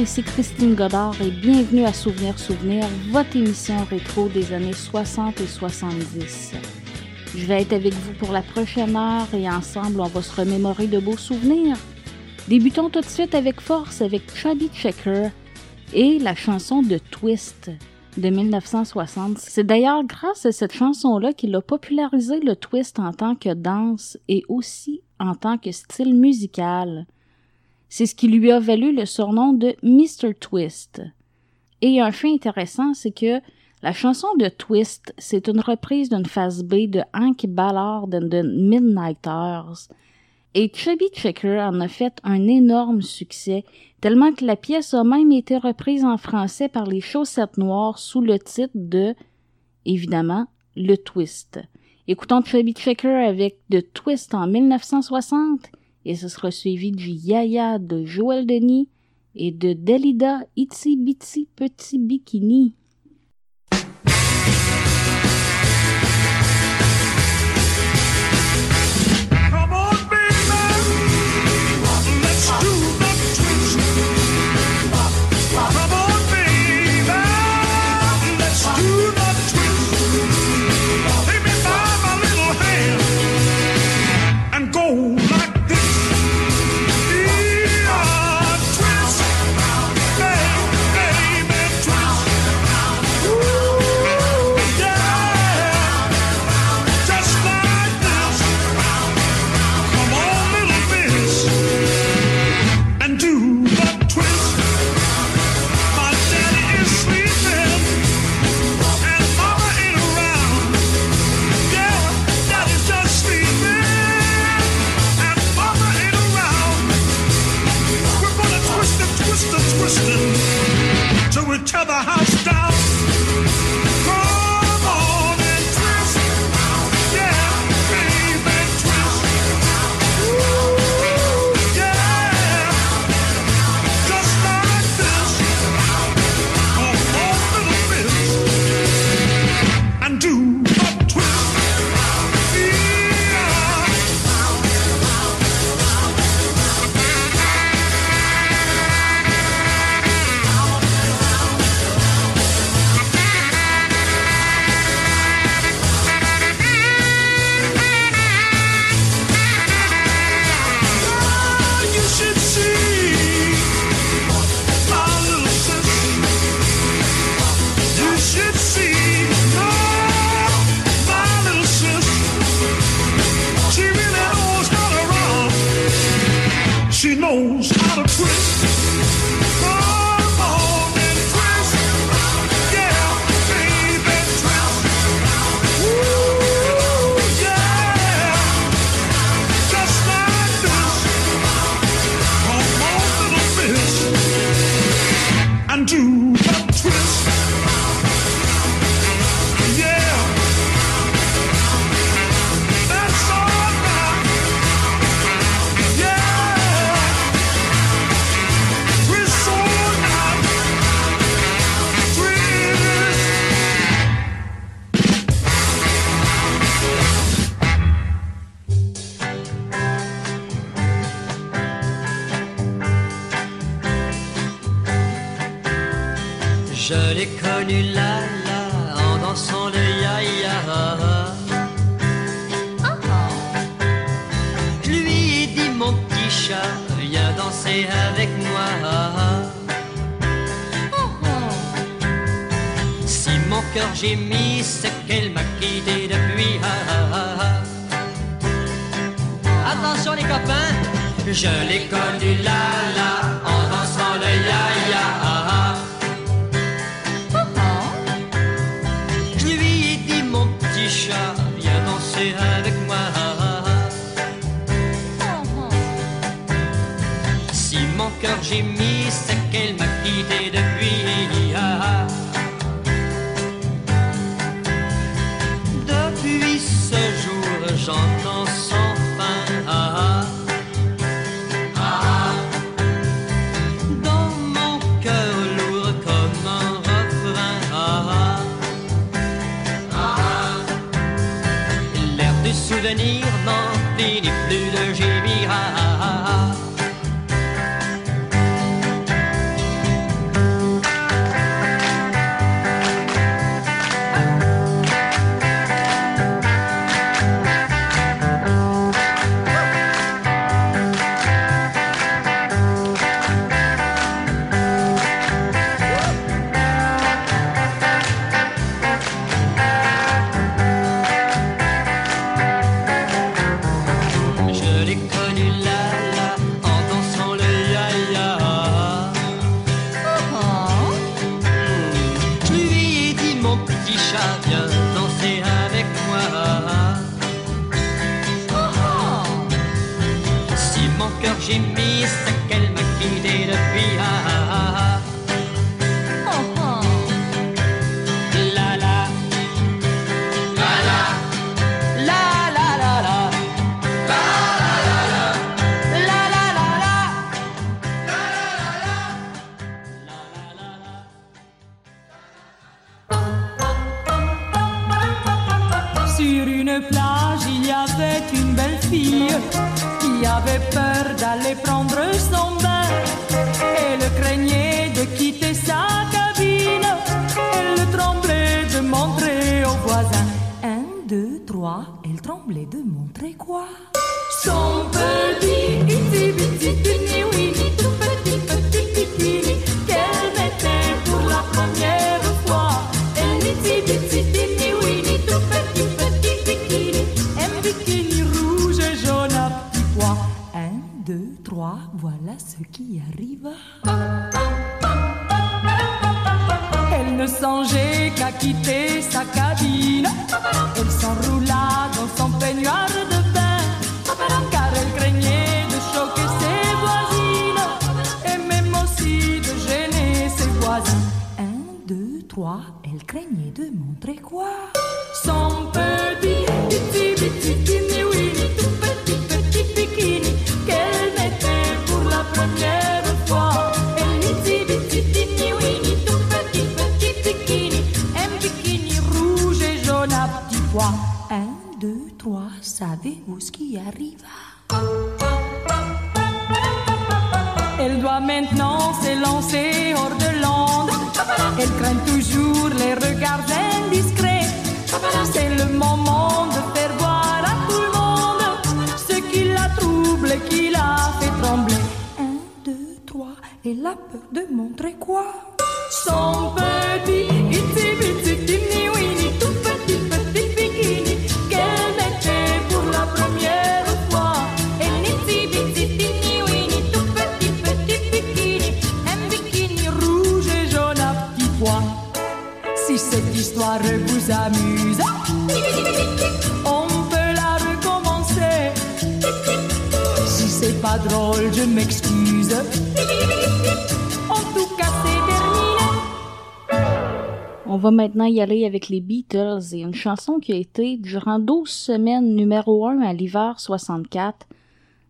ici Christine Godard et bienvenue à Souvenir Souvenir, votre émission rétro des années 60 et 70. Je vais être avec vous pour la prochaine heure et ensemble on va se remémorer de beaux souvenirs. Débutons tout de suite avec force avec Chubby Checker et la chanson de Twist de 1960. C'est d'ailleurs grâce à cette chanson-là qu'il a popularisé le twist en tant que danse et aussi en tant que style musical. C'est ce qui lui a valu le surnom de Mr. Twist. Et un fait intéressant, c'est que la chanson de Twist, c'est une reprise d'une phase B de Hank Ballard and the Midnighters. Et Chubby Checker en a fait un énorme succès, tellement que la pièce a même été reprise en français par les Chaussettes Noires sous le titre de, évidemment, Le Twist. Écoutons Chubby Checker avec The Twist en 1960 et ce sera suivi du Yaya de Joël Denis et de Delida Itsy Bitsy Petit Bikini. She knows how to trip. Qui avait peur d'aller prendre son bain. Elle craignait de quitter sa cabine. Elle tremblait de montrer aux voisins. Un, deux, trois, elle tremblait de montrer quoi? Son petit, petit, voilà ce qui arrive. Elle ne songeait qu'à quitter sa cabine. Elle s'enroula dans son peignoir de bain, car elle craignait de choquer ses voisines et même aussi de gêner ses voisins. Un, deux, trois, elle craignait de montrer quoi? Maintenant y aller avec les Beatles et une chanson qui a été durant 12 semaines numéro 1 à l'hiver 64.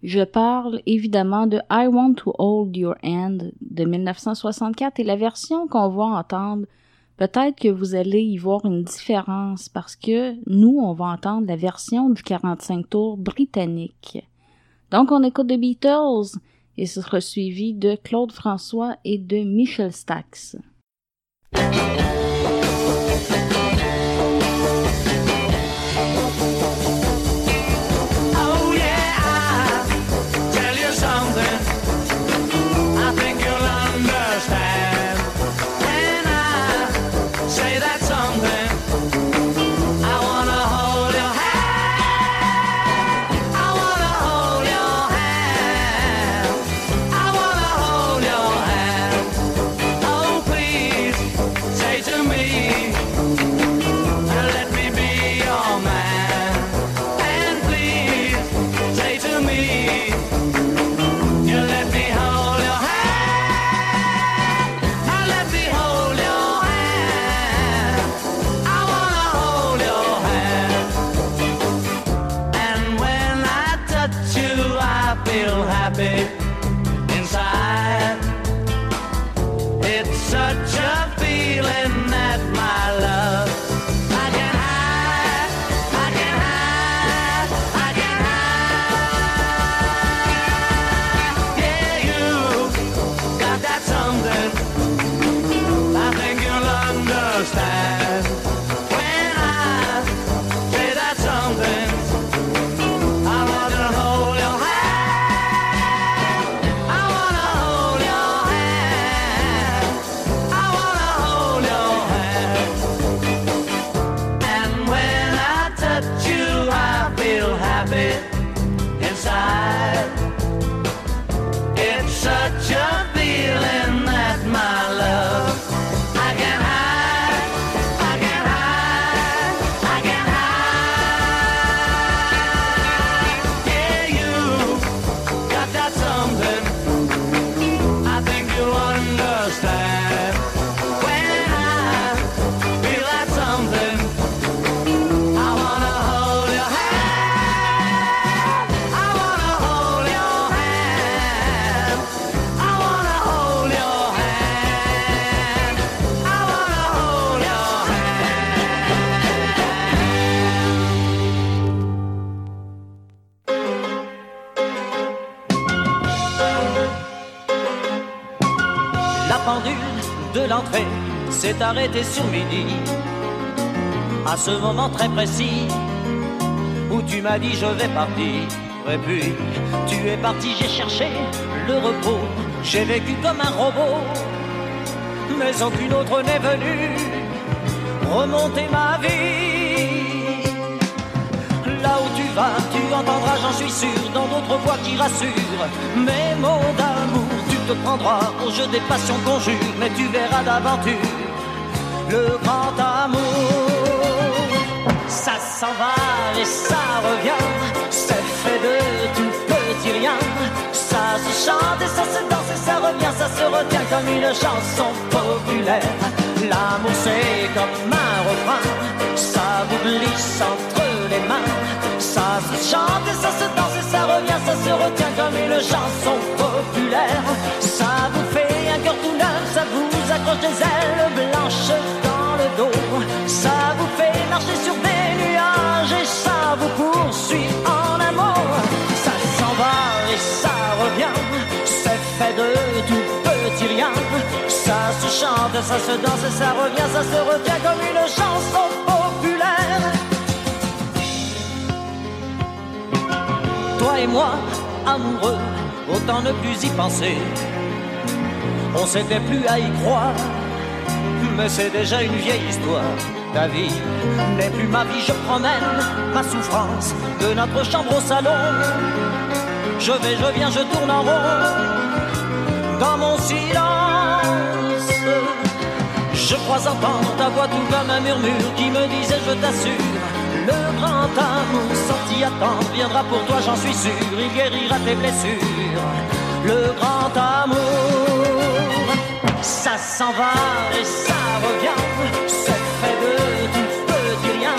Je parle évidemment de I Want to Hold Your Hand de 1964 et la version qu'on va entendre, peut-être que vous allez y voir une différence parce que nous, on va entendre la version du 45 tours britannique. Donc on écoute The Beatles et ce sera suivi de Claude François et de Michel Stax. Arrêté sur midi, à ce moment très précis, où tu m'as dit je vais partir. Et puis, tu es parti, j'ai cherché le repos, j'ai vécu comme un robot, mais aucune autre n'est venue remonter ma vie. Là où tu vas, tu entendras, j'en suis sûr, dans d'autres voix qui rassurent, mes mots d'amour, tu te prendras au jeu des passions conjures, mais tu verras d'aventure le grand amour. Ça s'en va et ça revient, c'est fait de tout petit rien. Ça se chante et ça se danse et ça revient, ça se retient comme une chanson populaire. L'amour c'est comme un refrain, ça vous glisse entre les mains. Ça se chante et ça se danse et ça revient, ça se retient comme une chanson populaire. Ça vous fait un cœur tout neuf, ça vous accroche des ailes blanches chante, ça se danse ça revient, ça se retient comme une chanson populaire. Toi et moi, amoureux, autant ne plus y penser. On s'était plus à y croire, mais c'est déjà une vieille histoire. Ta vie n'est plus ma vie, je promène ma souffrance de notre chambre au salon. Je vais, je viens, je tourne en rond dans mon silence. Je crois entendre ta voix tout comme un murmure qui me disait je t'assure. Le grand amour sorti à temps viendra pour toi, j'en suis sûr, il guérira tes blessures. Le grand amour, ça s'en va et ça revient, c'est fait de tout petit rien.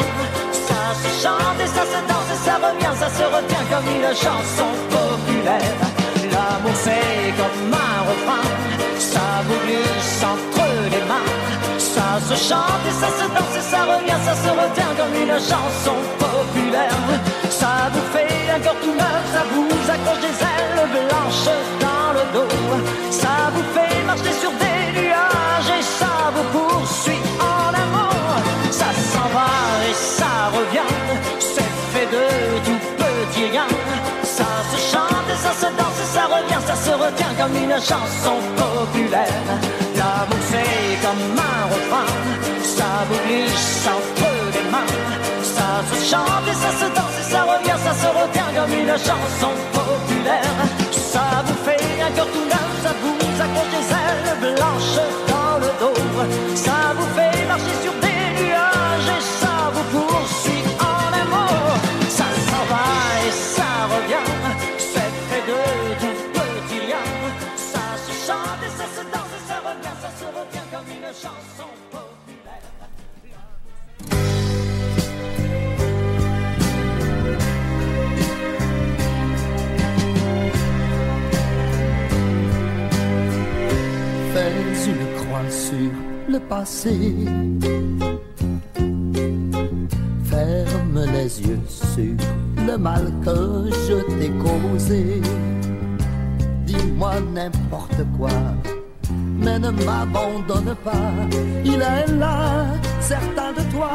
Ça se chante et ça se danse et ça revient, ça se retient comme une chanson populaire. L'amour c'est comme un refrain, ça vous glisse entre les mains. Ça se chante et ça se danse et ça revient, ça se retient comme une chanson populaire. Ça vous fait un cœur tout neuf, ça vous accroche des ailes blanches dans le dos. Ça vous fait marcher sur des nuages et ça vous poursuit en amour. Ça comme une chanson populaire. L'amour c'est comme un refrain, ça vous glisse entre les mains. Ça se chante et ça se danse et ça revient, ça se retient comme une chanson populaire. Ça vous fait un cœur tout neuf, ça vous accroche des ailes blanches le passé. Ferme les yeux sur le mal que je t'ai causé. Dis-moi n'importe quoi, mais ne m'abandonne pas. Il est là, certain de toi.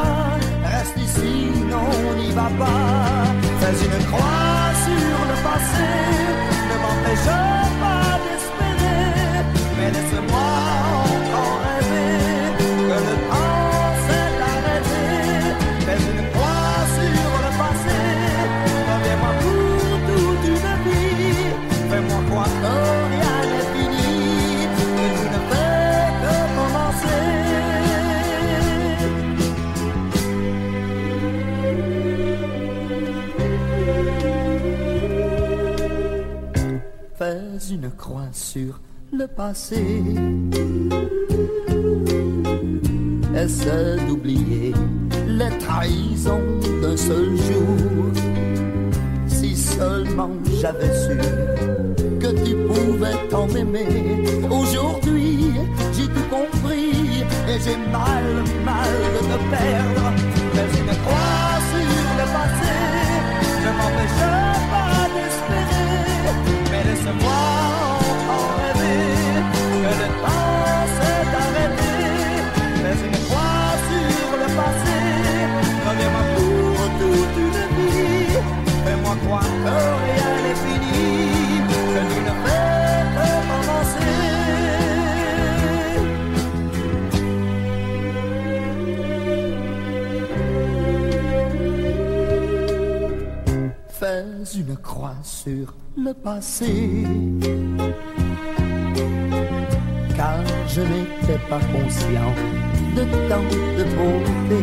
Reste ici, non, n'y va pas. Fais une croix sur le passé, ne m'empêche pas d'espérer. Mais laisse-moi sur le passé. Essaie d'oublier les trahisons d'un seul jour? Si seulement j'avais su que tu pouvais tant m'aimer. Aujourd'hui, j'ai tout compris et j'ai mal, mal de te perdre. Une croix sur le passé. Car je n'étais pas conscient de tant de beauté.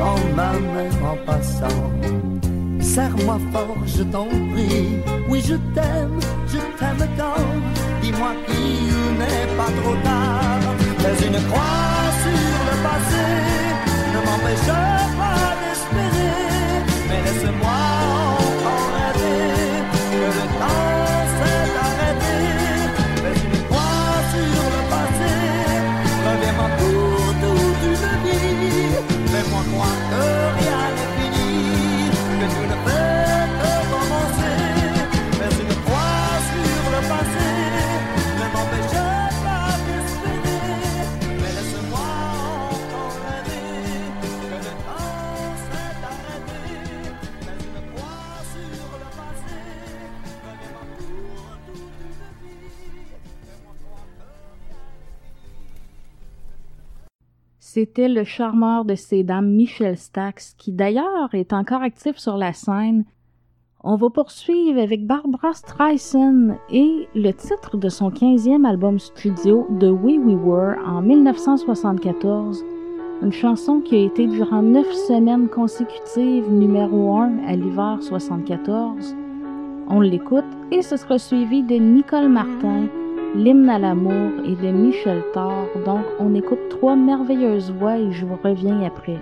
En ma main en passant, serre-moi fort, je t'en prie. Oui, je t'aime, je t'aime tant. Dis-moi qu'il n'est pas trop tard. Fais une croix sur le passé, ne m'empêche pas d'espérer. Mais laisse-moi C'était le charmeur de ces dames Michel Stax, qui d'ailleurs est encore actif sur la scène. On va poursuivre avec Barbara Streisand et le titre de son 15e album studio The Way We Were en 1974, une chanson qui a été durant neuf semaines consécutives numéro 1 à l'hiver 74. On l'écoute et ce sera suivi de Nicole Martin, L'hymne à l'amour et de Michel Thor. Donc on écoute trois merveilleuses voix et je vous reviens après.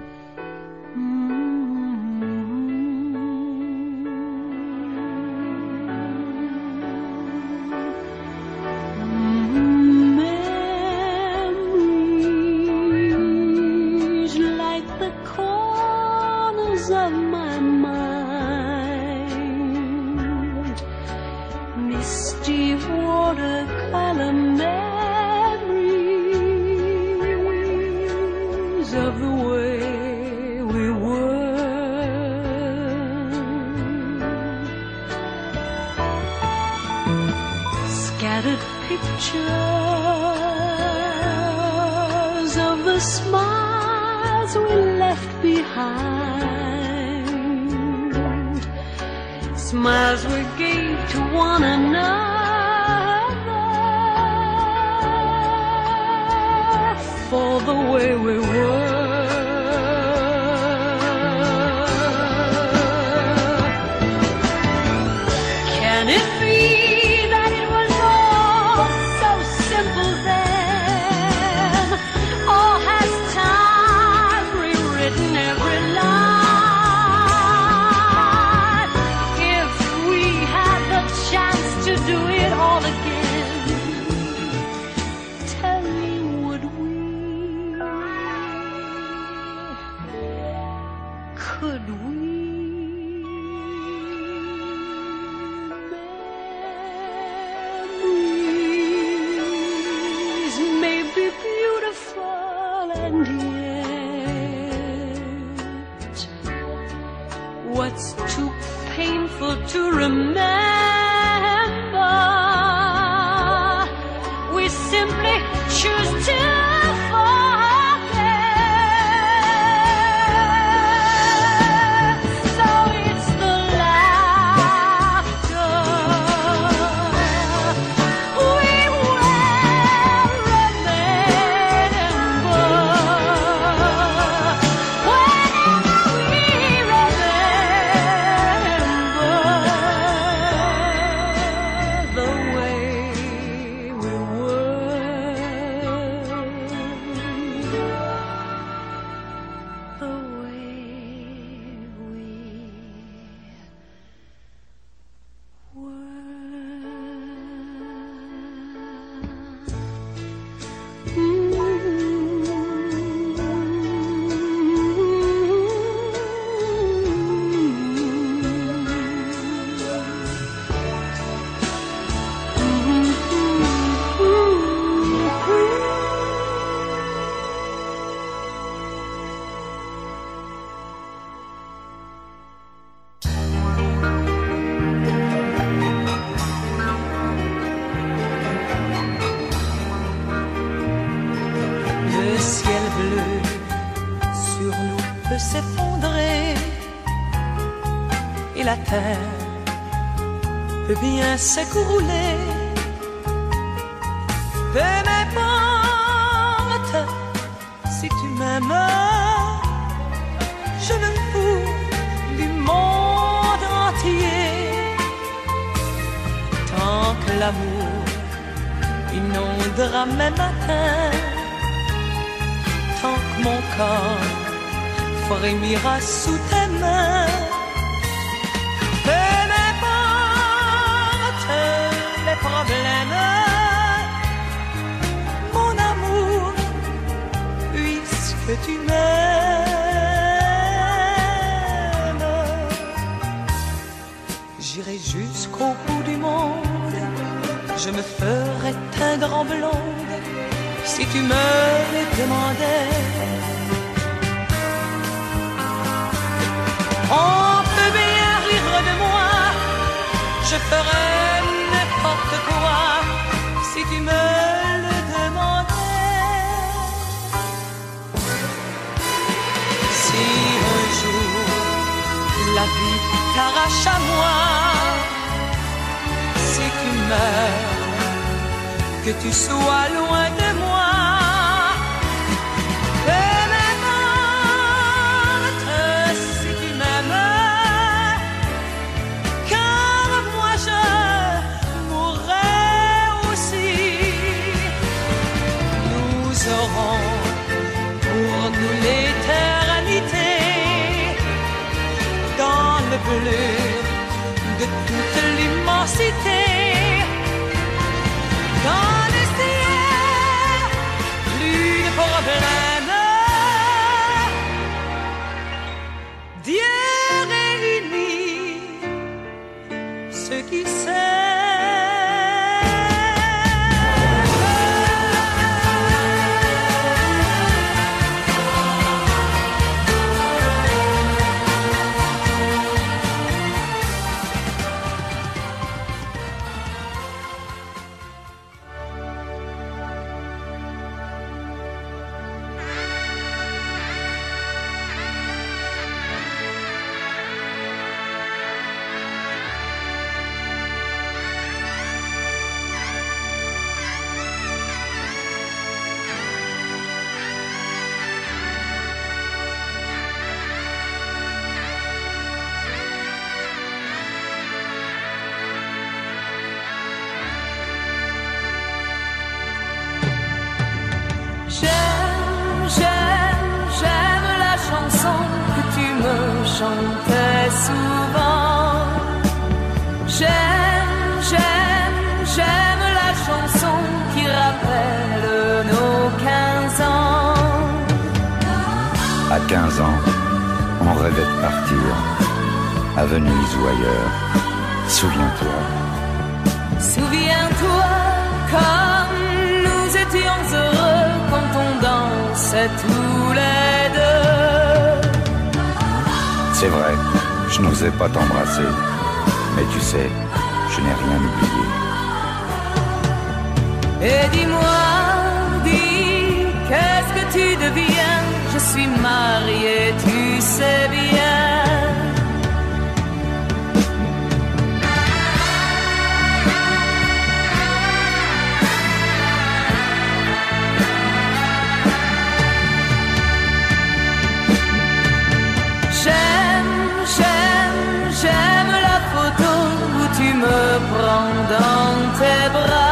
La terre peut bien s'écrouler. Peu m'importe si tu m'aimes, je me fous du monde entier. Tant que l'amour inondera mes matins, tant que mon corps frémira sous tes mains. Mon amour, puisque tu m'aimes. J'irai jusqu'au bout du monde, je me ferai teindre en blonde si tu me le demandais. On peut bien rire de moi, je ferai si tu me le demandais. Si un jour la vie t'arrache à moi, si tu meurs, que tu sois loin de À 15 ans, on rêvait de partir, à Venise ou ailleurs. Souviens-toi, Souviens-toi comme nous étions heureux quand on dansait tous les deux. c'est vrai, je n'osais pas t'embrasser. Mais tu sais, je n'ai rien oublié. Et dis-moi, dis, qu'est-ce que tu deviens suis mariée, tu sais bien. J'aime, j'aime, j'aime la photo où tu me prends dans tes bras.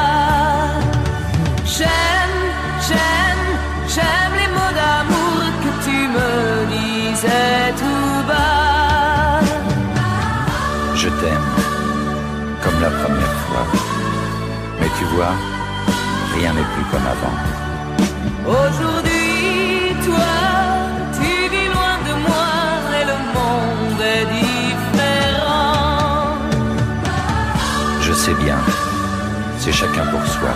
La première fois. Mais tu vois, rien n'est plus comme avant. Aujourd'hui, toi, tu vis loin de moi et le monde est différent. Je sais bien, c'est chacun pour soi.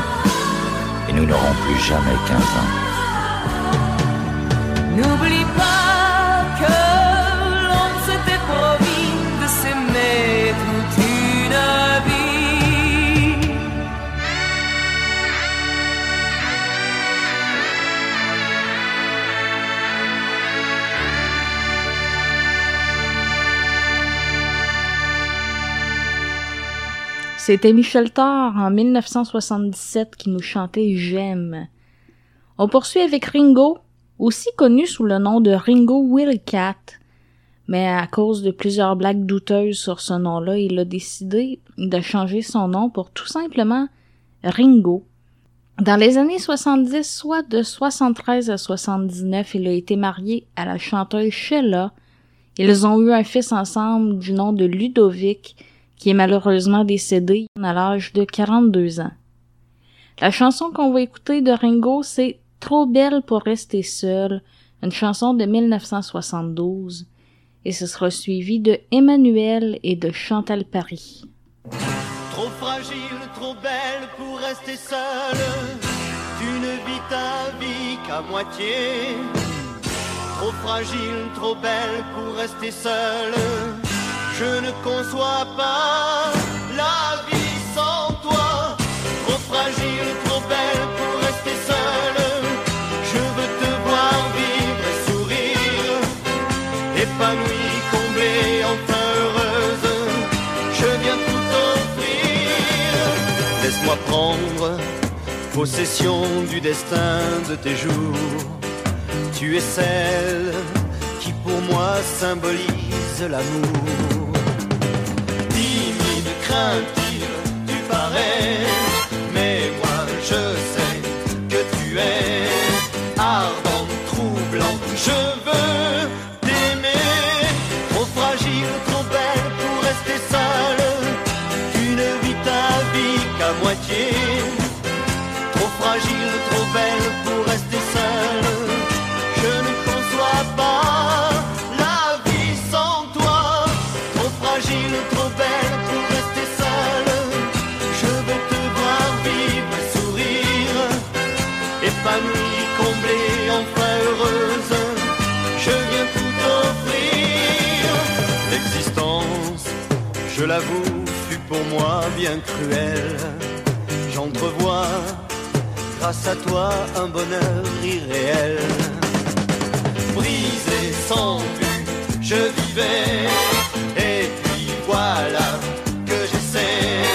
Et nous n'aurons plus jamais 15 ans. N'oublie pas C'était Michel Thor en 1977 qui nous chantait J'aime. On poursuit avec Ringo, aussi connu sous le nom de Ringo Willcat. Mais à cause de plusieurs blagues douteuses sur ce nom-là, il a décidé de changer son nom pour tout simplement Ringo. Dans les années 70, soit de 73 à 79, il a été marié à la chanteuse Sheila. Ils ont eu un fils ensemble du nom de Ludovic, qui est malheureusement décédé à l'âge de 42 ans. La chanson qu'on va écouter de Ringo, c'est Trop belle pour rester seule, une chanson de 1972, et ce sera suivi de Emmanuel et de Chantal Paris. Trop fragile, trop belle pour rester seule, tu ne vis ta vie qu'à moitié. Trop fragile, trop belle pour rester seule je ne conçois pas la vie sans toi, trop fragile, trop belle pour rester seule. Je veux te voir vivre et sourire, épanouie, comblée, enfin heureuse. Je viens tout offrir. Laisse-moi prendre possession du destin de tes jours. Tu es celle qui pour moi symbolise l'amour tu parais, bien cruelle. J'entrevois, grâce à toi, un bonheur irréel. Brisé, sans but, je vivais. Et puis voilà que j'essaie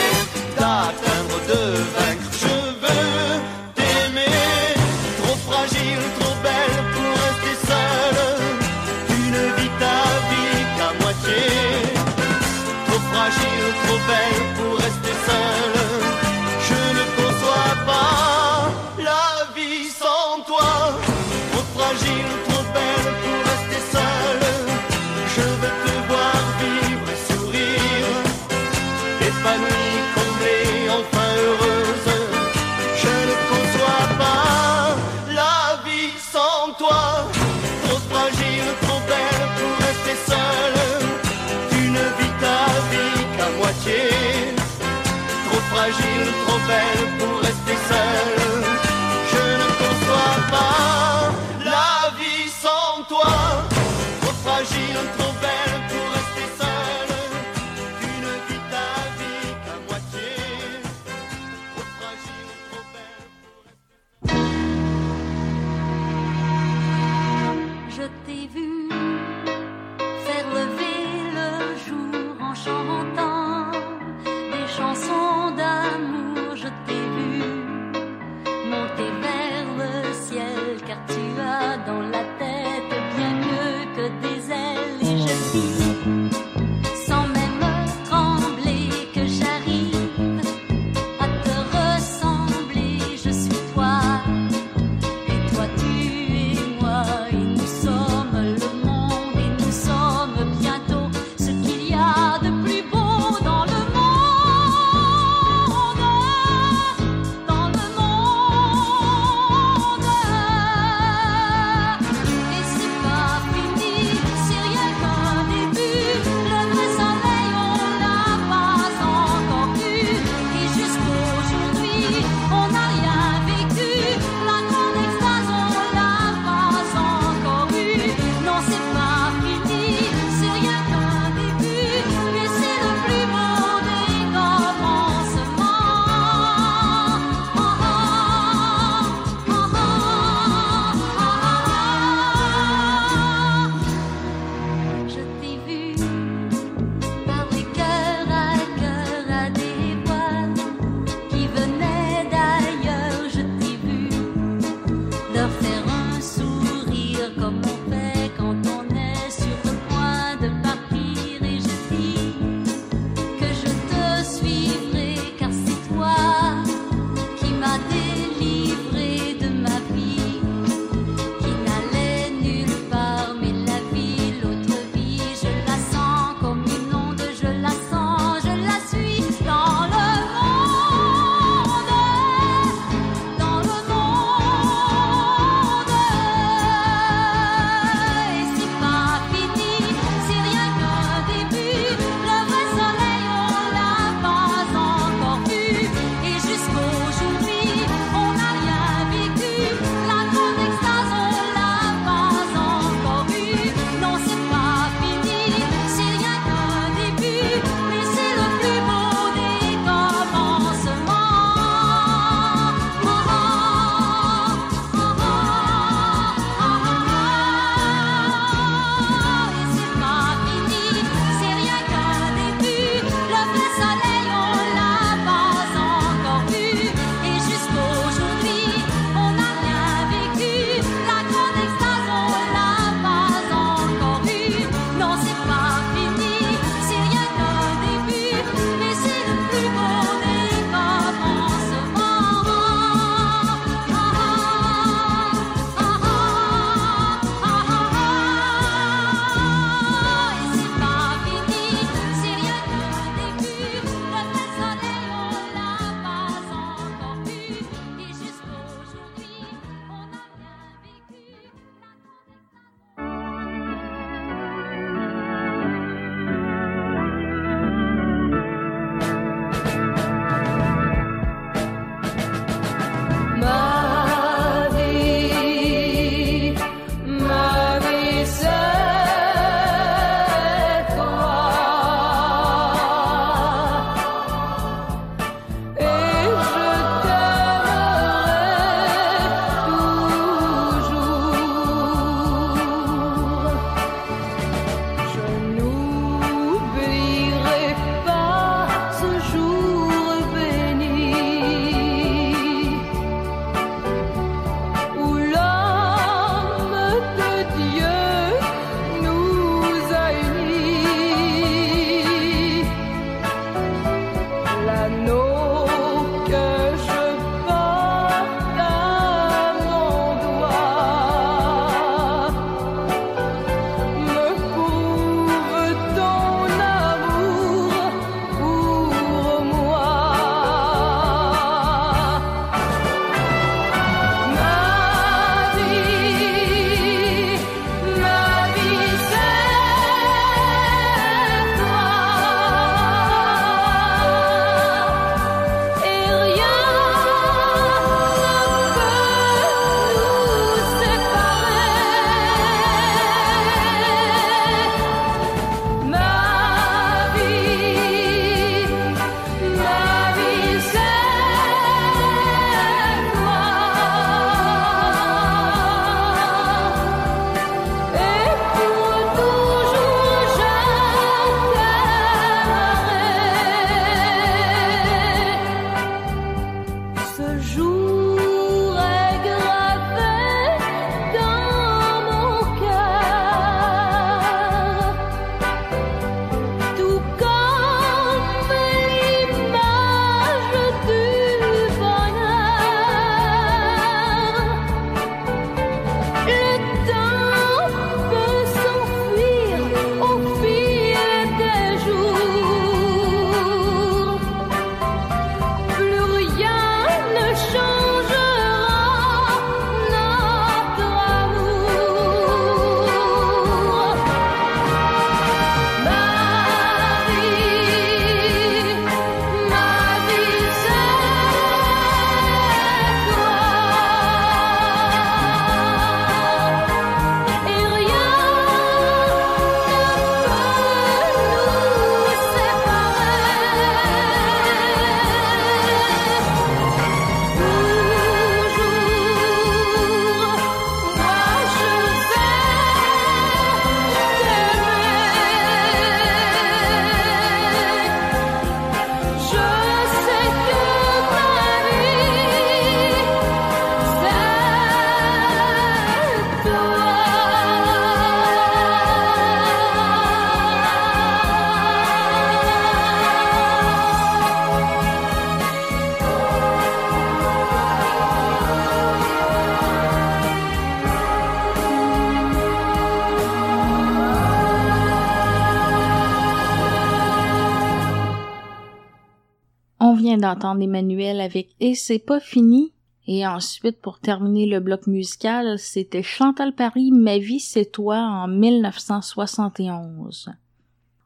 d'entendre Emmanuel avec Et c'est pas fini. Et ensuite, pour terminer le bloc musical, c'était Chantal Paris, Ma vie c'est toi en 1971.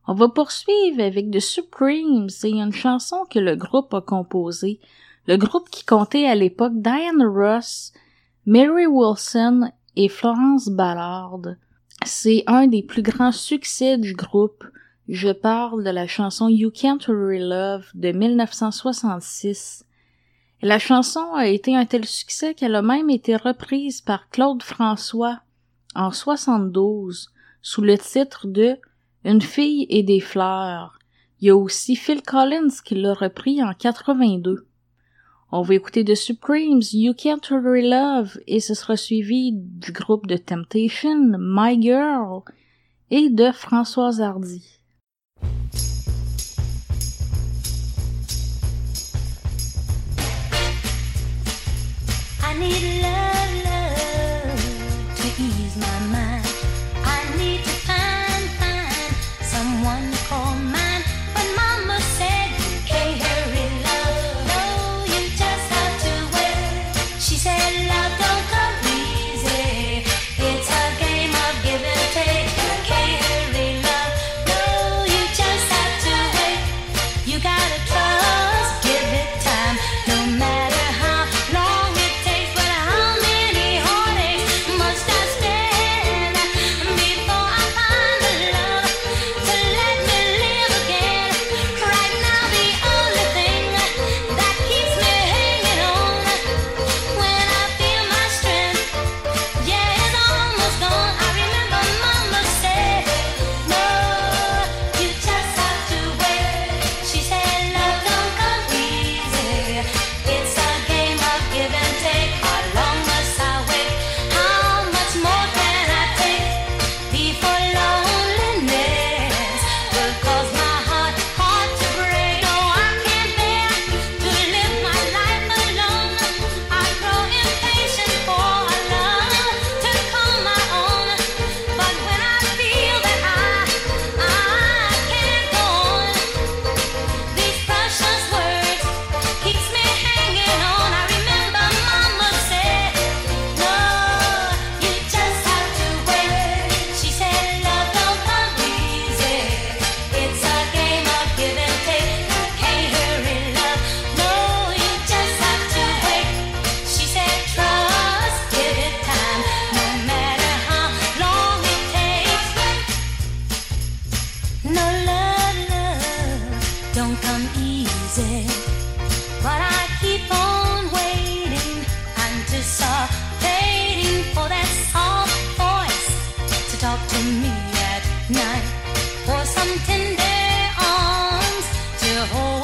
On va poursuivre avec The Supremes c'est une chanson que le groupe a composée. Le groupe qui comptait à l'époque Diane Ross, Mary Wilson et Florence Ballard. C'est un des plus grands succès du groupe. Je parle de la chanson You Can't Really Love de 1966. La chanson a été un tel succès qu'elle a même été reprise par Claude François en 72 sous le titre de Une fille et des fleurs. Il y a aussi Phil Collins qui l'a repris en 82. On va écouter The Supremes, You Can't Really Love, et ce sera suivi du groupe de Temptation, My Girl, et de Françoise Hardy. need love. tender arms to hold.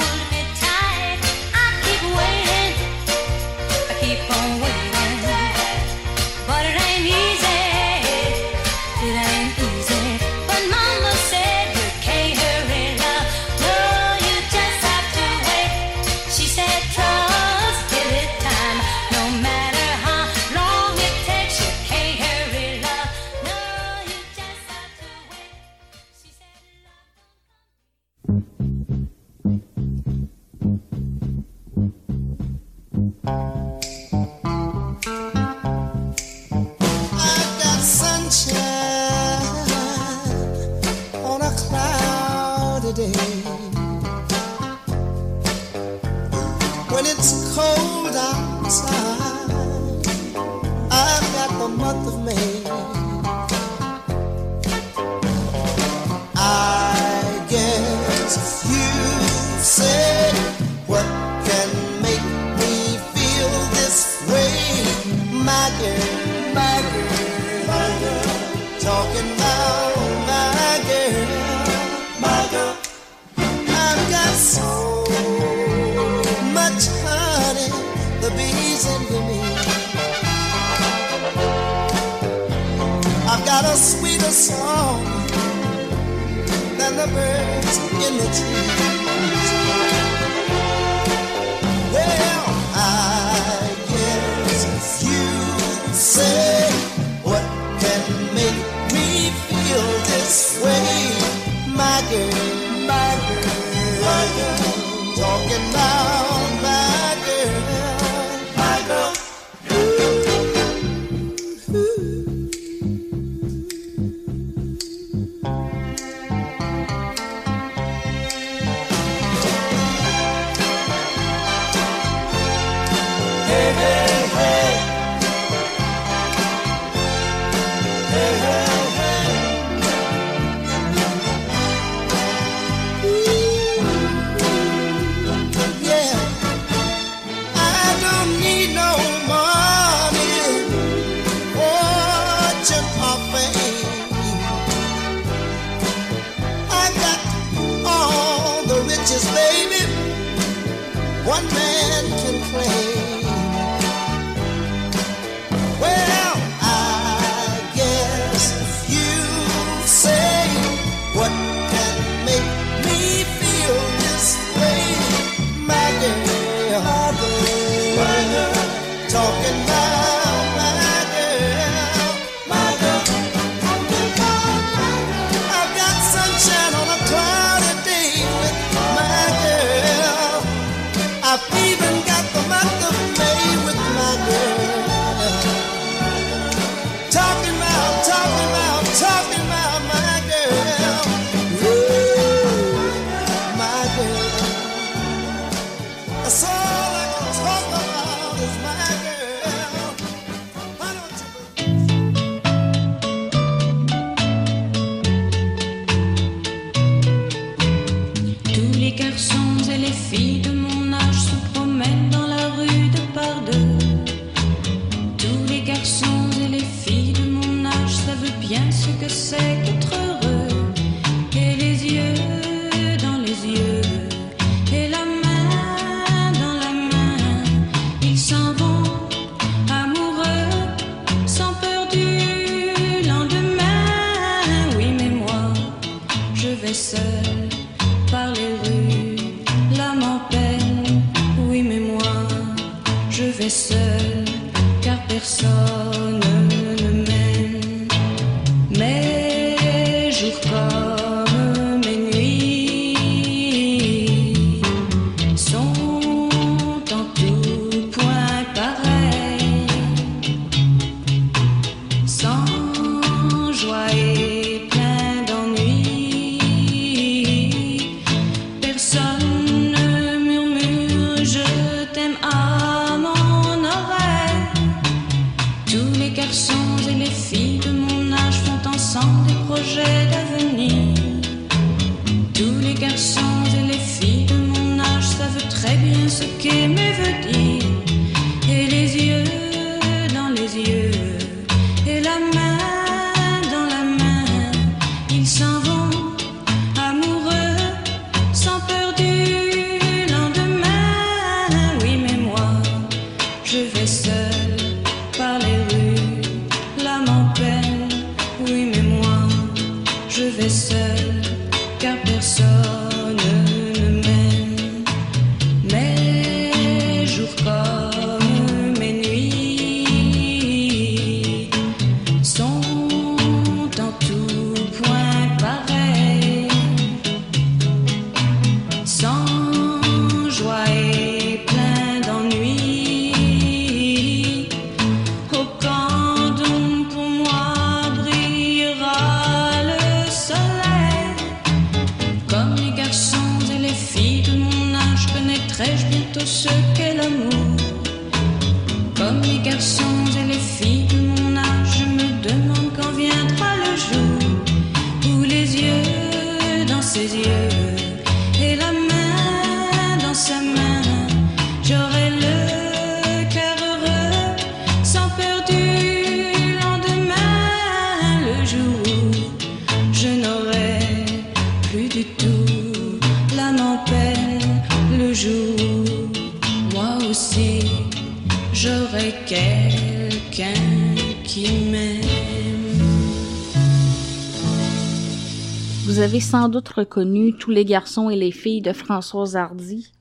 du tout, l'âme en peine, le jour. Moi aussi, j'aurai quelqu'un qui m'aime. Vous avez sans doute reconnu tous les garçons et les filles de Françoise Hardy.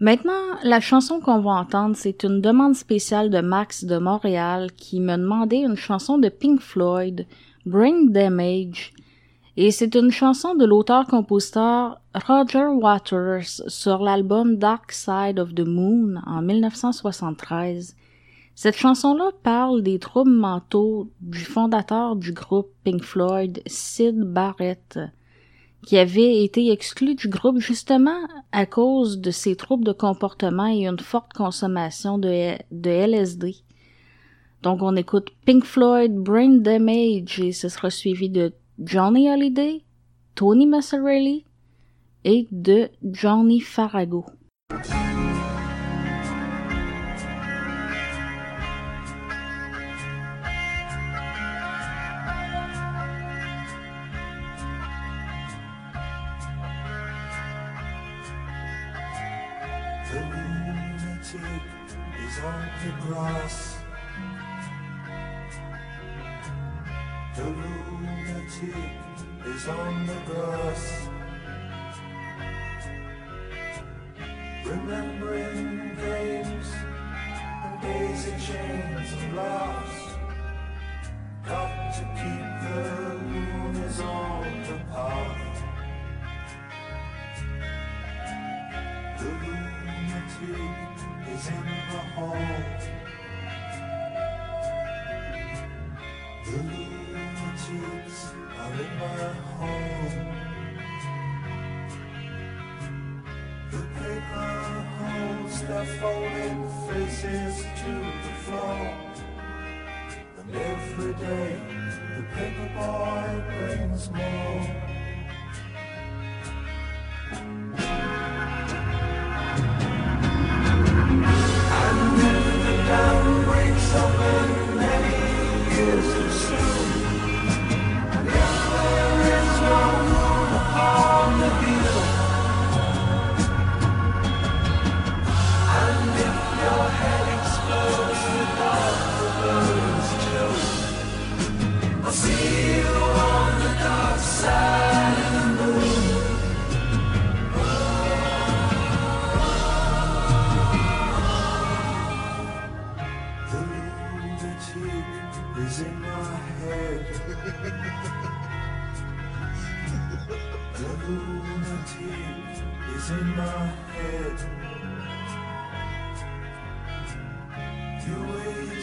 Maintenant, la chanson qu'on va entendre, c'est une demande spéciale de Max de Montréal qui me demandait une chanson de Pink Floyd, Brain Damage, et c'est une chanson de l'auteur-compositeur Roger Waters sur l'album Dark Side of the Moon en 1973. Cette chanson-là parle des troubles mentaux du fondateur du groupe Pink Floyd, Sid Barrett, qui avait été exclu du groupe justement à cause de ses troubles de comportement et une forte consommation de, de LSD. Donc on écoute Pink Floyd Brain Damage et ce sera suivi de Johnny Hallyday, Tony Massarelli et de Johnny Farago.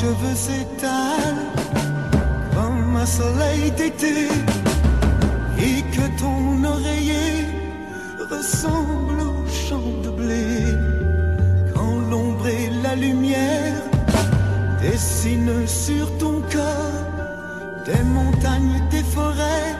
cheveux s'étalent comme un soleil d'été et que ton oreiller ressemble au champ de blé. Quand l'ombre et la lumière dessinent sur ton corps des montagnes, des forêts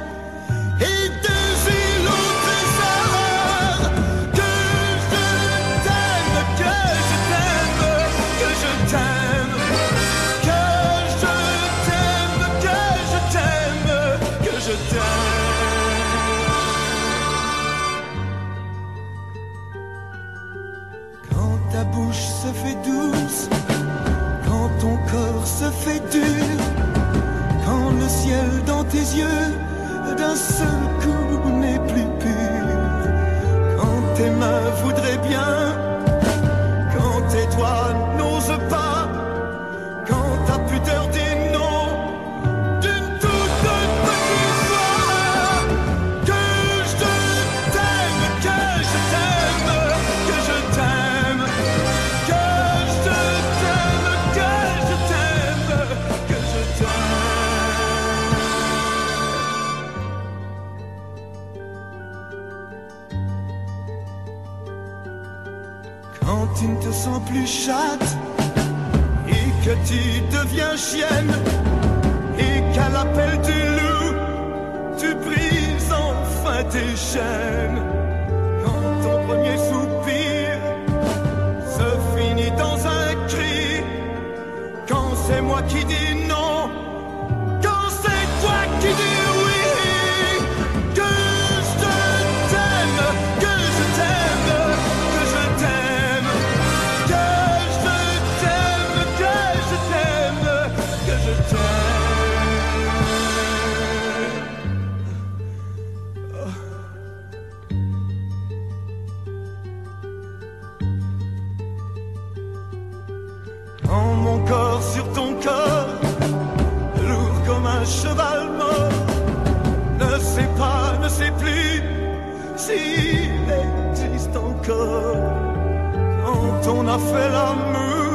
et que tu deviens chienne et qu'à l'appel du loup, tu brises enfin tes chaînes. Quand on a fait l'amour,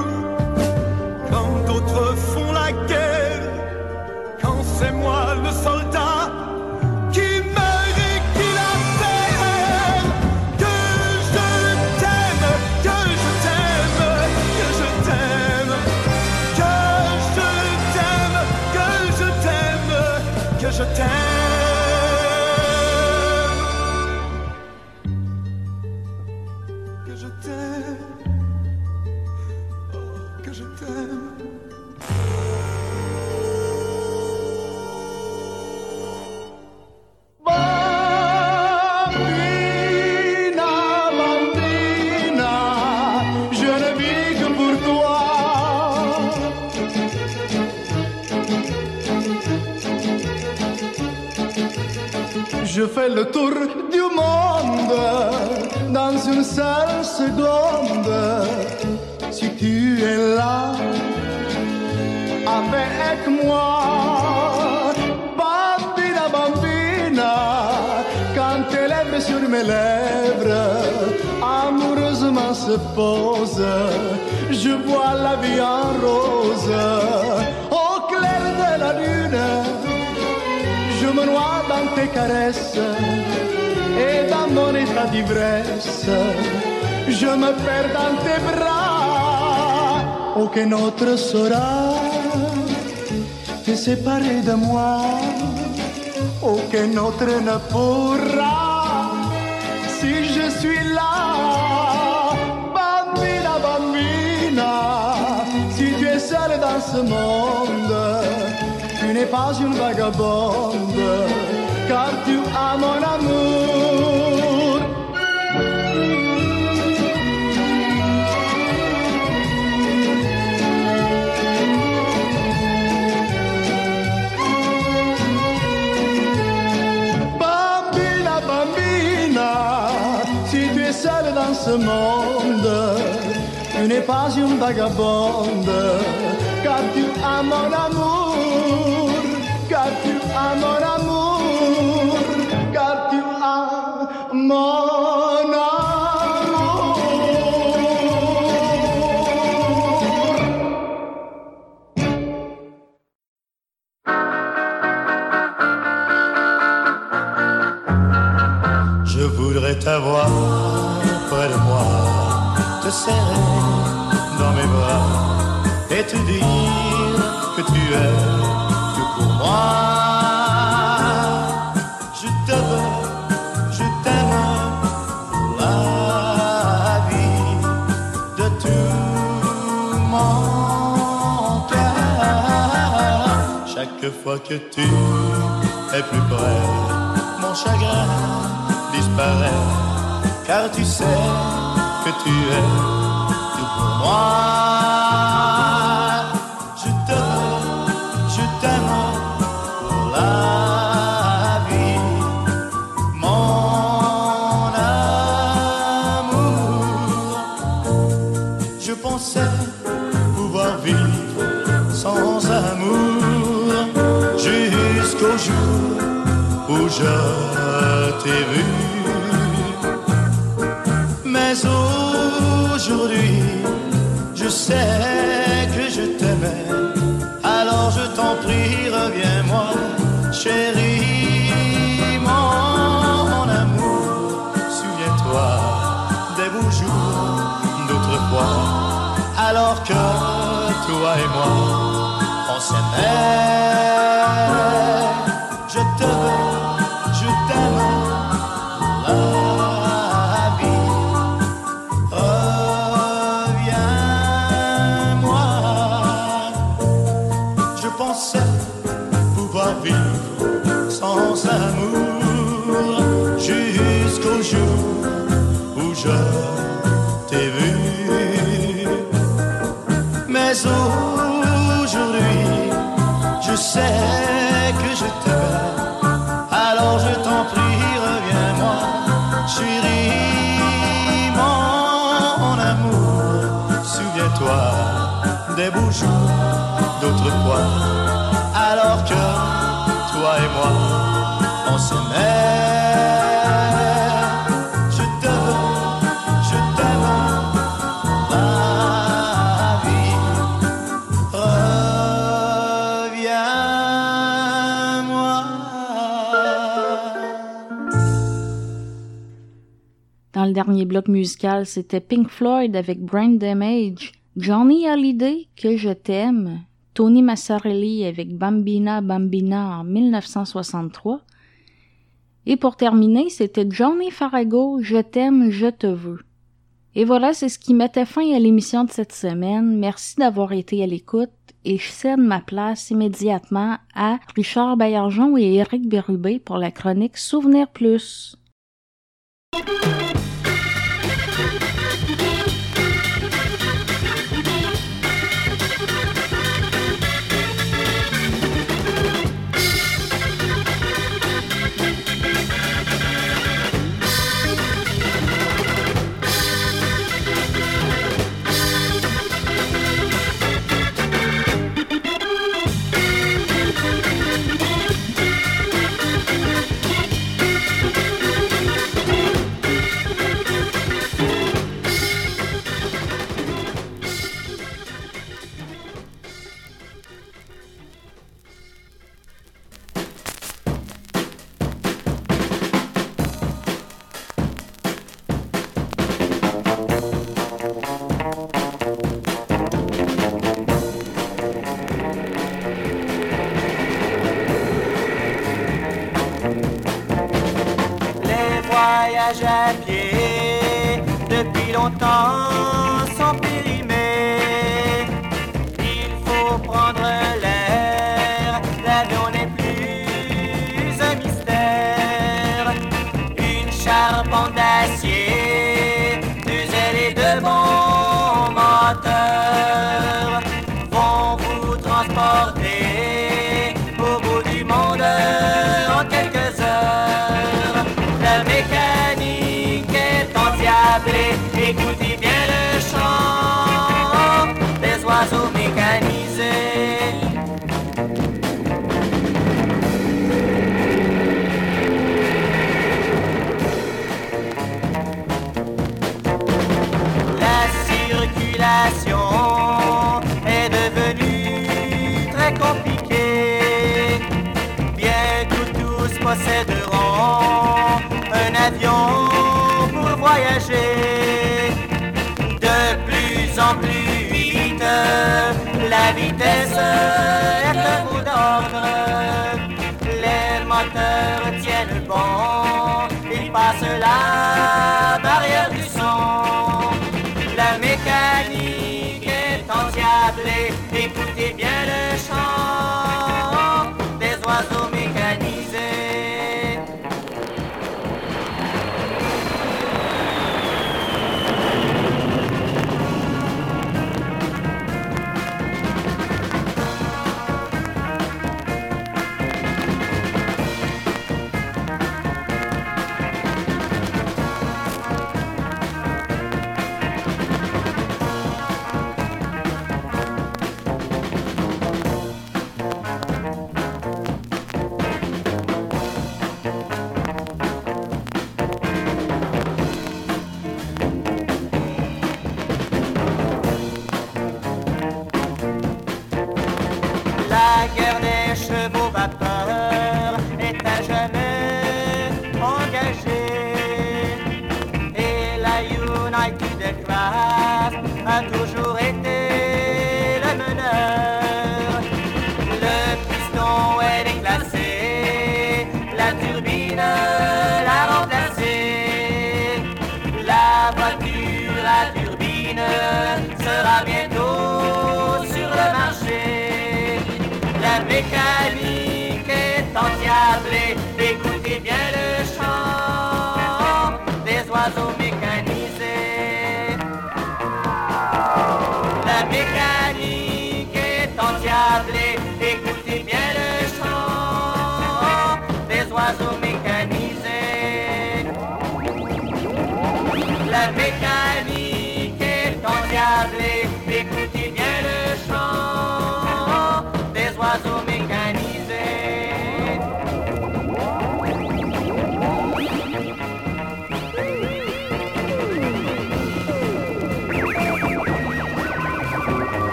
Je me perds dans tes bras. Aucun autre saura te séparer de moi. Aucun autre ne pourra si je suis là. Bambina, bambina, si tu es seule dans ce monde, tu n'es pas une vagabonde, car tu as mon amour. Ce monde, tu n'es pas une vagabonde, car tu as mon serrer dans mes bras et te dire que tu es tout pour moi. Je te veux, je t'aime pour la vie de tout mon cœur. Chaque fois que tu es plus près, mon chagrin disparaît, car tu sais tu es tout pour moi. Je te je t'aime pour la vie, mon amour. Je pensais pouvoir vivre sans amour jusqu'au jour où je t'ai vu. Toi et moi, on s'aimait. Alors que toi et moi, on s'aimait. Je te veux, je t'aime, la vie. Dans le dernier bloc musical, c'était Pink Floyd avec Brain Damage, Johnny Hallyday, Que je t'aime, Tony Massarelli avec Bambina Bambina en 1963. Et pour terminer, c'était Johnny Farago, Je t'aime, je te veux. Et voilà, c'est ce qui mettait fin à l'émission de cette semaine. Merci d'avoir été à l'écoute et je cède ma place immédiatement à Richard Baillargeon et Éric Bérubé pour la chronique Souvenir Plus.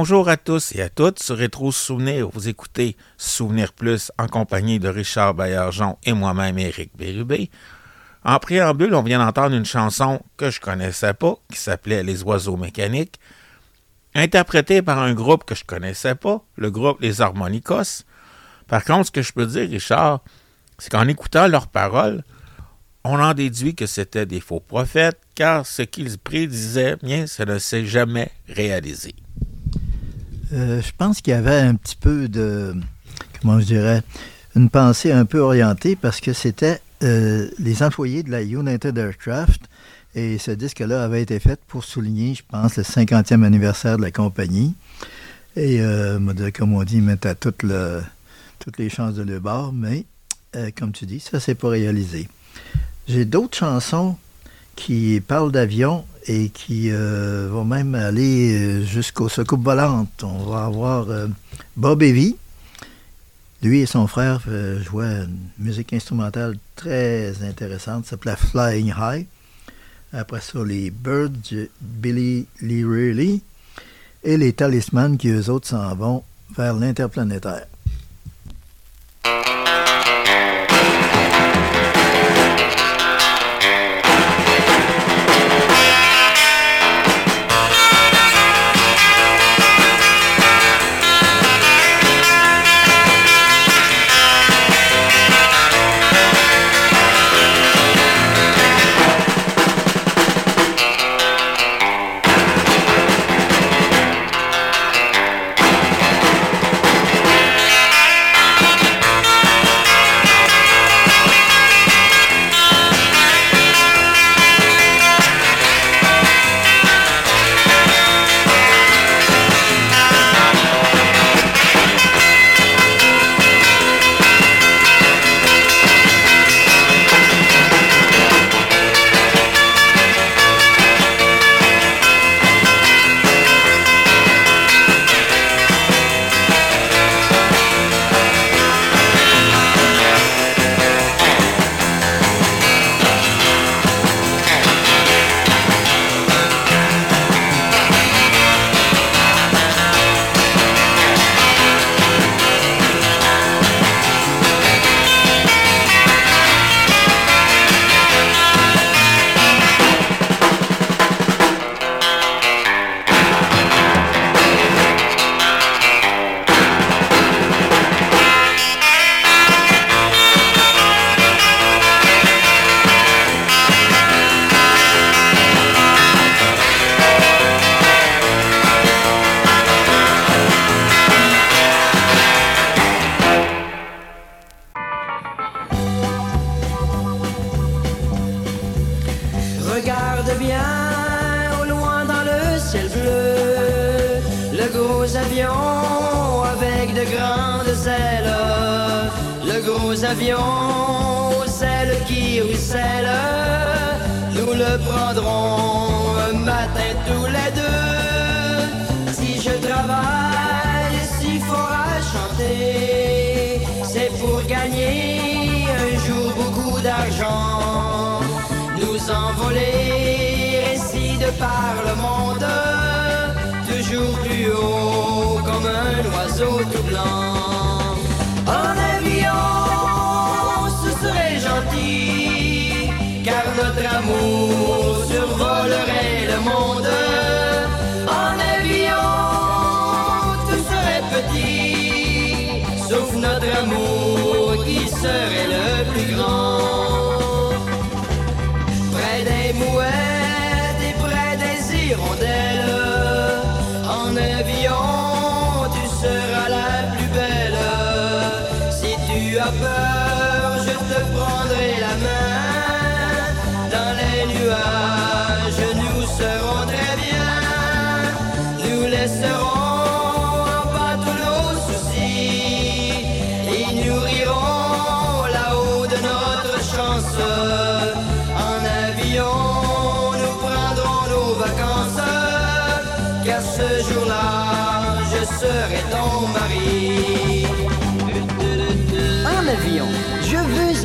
Bonjour à tous et à toutes. Sur Rétro Souvenir, vous écoutez Souvenir Plus en compagnie de Richard Baillargeon et moi-même Éric Bérubé. En préambule, on vient d'entendre une chanson que je connaissais pas, qui s'appelait Les Oiseaux Mécaniques, interprétée par un groupe que je connaissais pas, le groupe Les Harmonicos. Par contre, ce que je peux dire, Richard, c'est qu'en écoutant leurs paroles, on en déduit que c'était des faux prophètes, car ce qu'ils prédisaient, bien, ça ne s'est jamais réalisé. Euh, je pense qu'il y avait un petit peu de, comment je dirais, une pensée un peu orientée parce que c'était euh, les employés de la United Aircraft et ce disque-là avait été fait pour souligner, je pense, le 50e anniversaire de la compagnie. Et euh, comme on dit, ils mettaient toutes, le, toutes les chances de le bord, mais euh, comme tu dis, ça ne s'est pas réalisé. J'ai d'autres chansons qui parlent d'avion et qui euh, vont même aller euh, jusqu'aux secoupes volantes. On va avoir euh, Bob Evie. Lui et son frère euh, jouaient une musique instrumentale très intéressante, s'appelait Flying High. Après ça, les Birds, Billy Lee Riley et les Talismans qui, eux autres, s'en vont vers l'interplanétaire.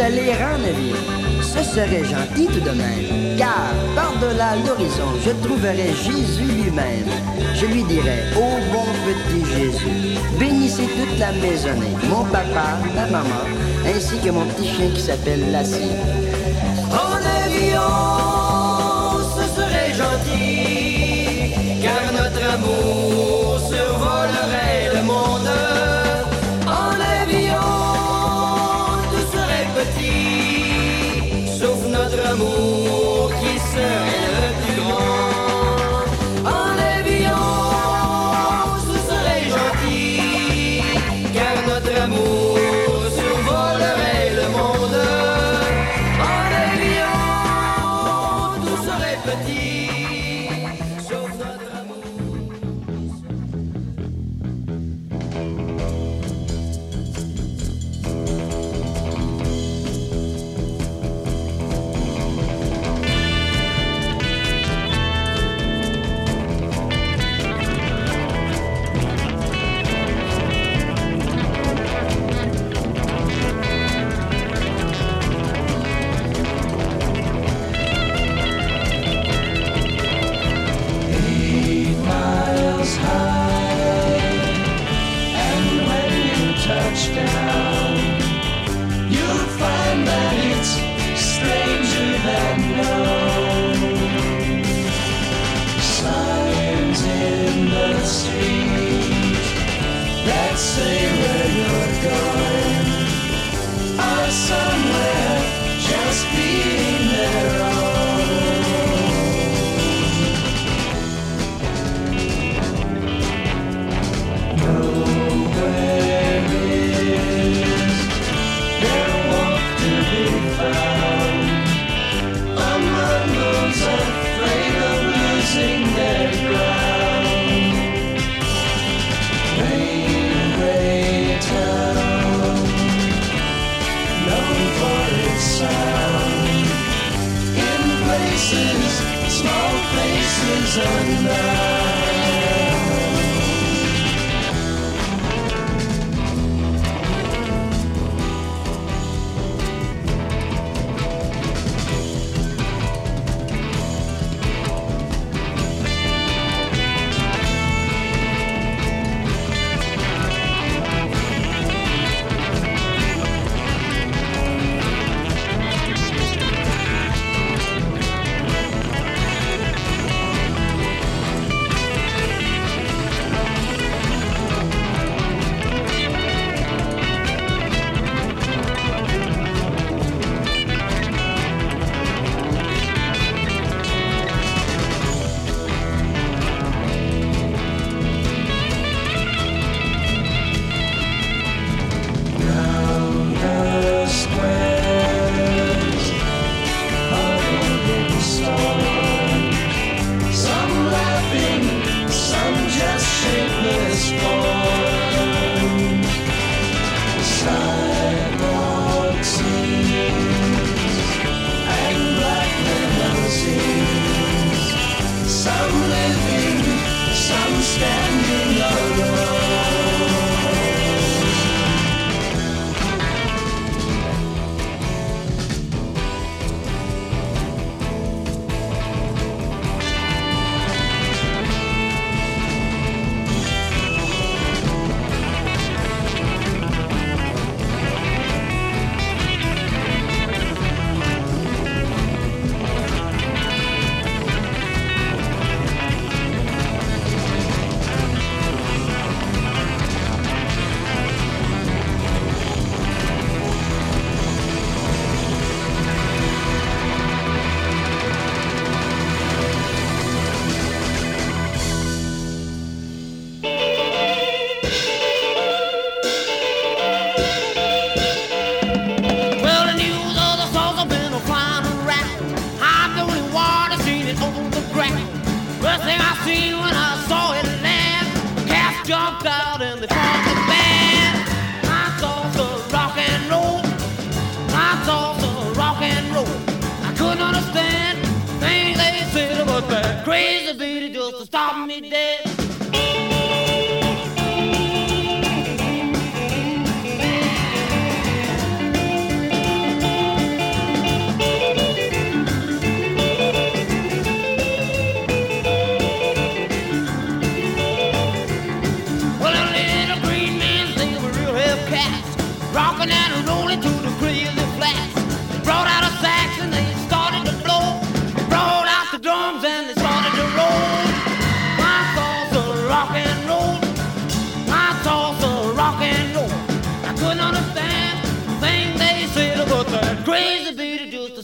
les rend. Ce serait gentil tout de même, car par-delà l'horizon, je trouverais Jésus lui-même. Je lui dirais, ô bon petit Jésus, bénissez toute la maisonnée, mon papa, ma maman, ainsi que mon petit chien qui s'appelle Lassie. En avion, ce serait gentil, car notre amour amor que são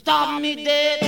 stop me dead.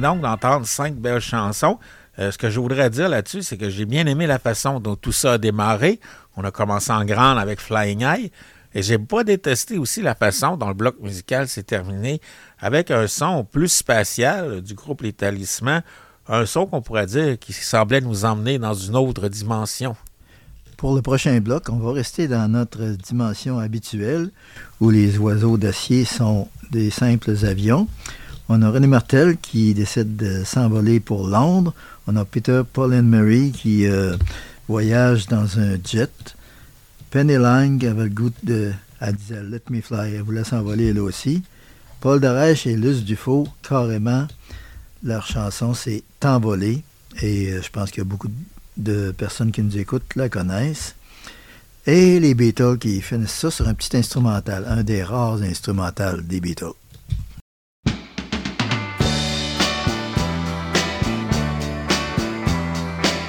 Donc d'entendre cinq belles chansons. Euh, ce que je voudrais dire là-dessus, c'est que j'ai bien aimé la façon dont tout ça a démarré. On a commencé en grande avec Flying Eye. Et j'ai pas détesté aussi la façon dont le bloc musical s'est terminé avec un son plus spatial du groupe Les Talismans. Un son qu'on pourrait dire qui semblait nous emmener dans une autre dimension. Pour le prochain bloc, on va rester dans notre dimension habituelle où les oiseaux d'acier sont des simples avions. On a René Martel qui décide de s'envoler pour Londres. On a Peter, Paul and Mary qui euh, voyage dans un jet. Penny Lang avait le goût de... Elle disait « Let me fly ». Elle voulait s'envoler elle aussi. Paul Darèche et Luce Dufaux, carrément, leur chanson, c'est « T'envoler ». Et euh, je pense qu'il y a beaucoup de personnes qui nous écoutent la connaissent. Et les Beatles qui finissent ça sur un petit instrumental, un des rares instrumentales des Beatles.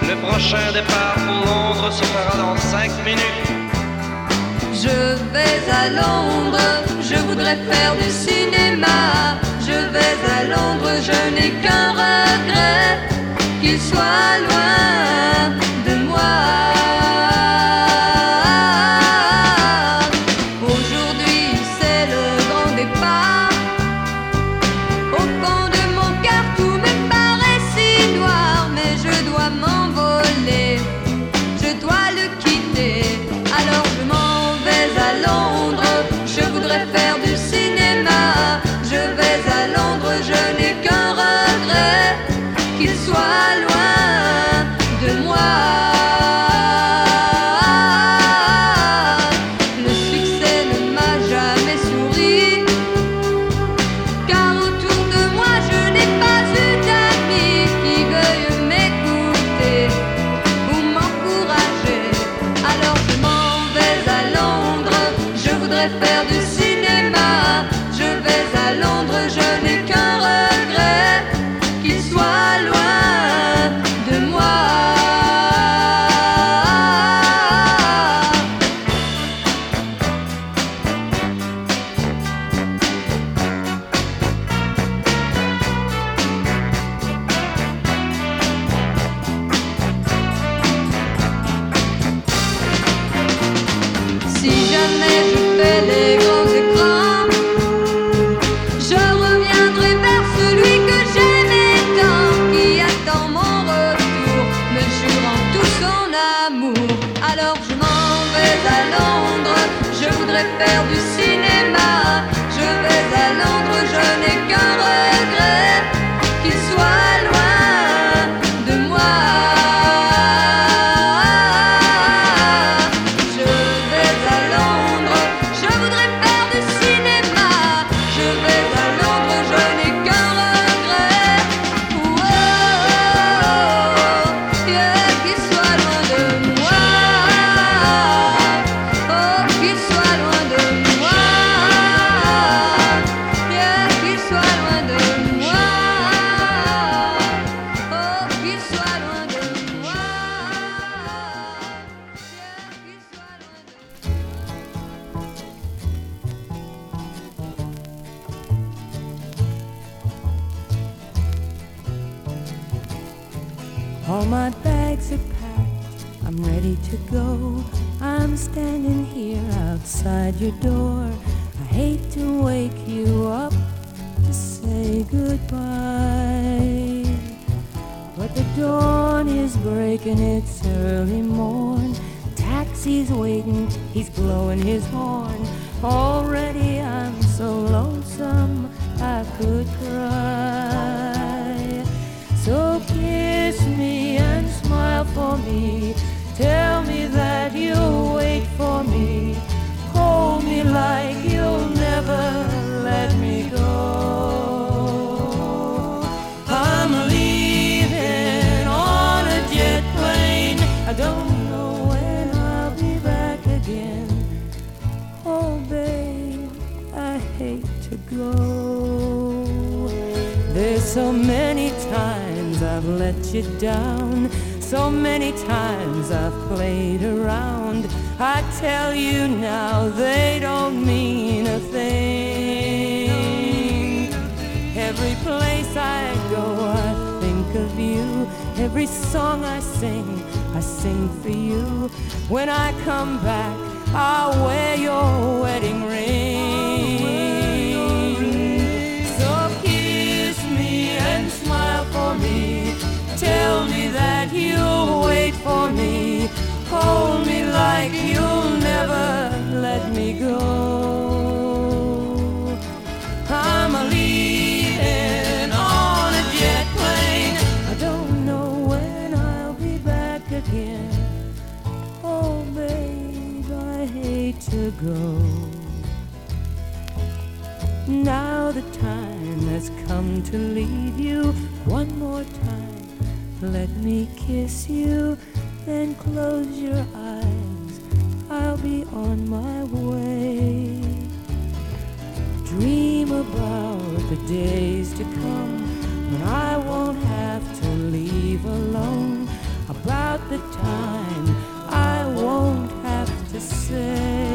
Le prochain départ pour Londres se fera dans cinq minutes. Je vais à Londres, je voudrais faire du cinéma. Je vais à Londres, je n'ai qu'un regret, qu'il soit loin de moi. Alors je m'en vais à Londres, je voudrais faire du cinéma. Je vais à Londres, je n'ai qu'un rêve. Dream about the days to come when I won't have to leave alone. About the time I won't have to say,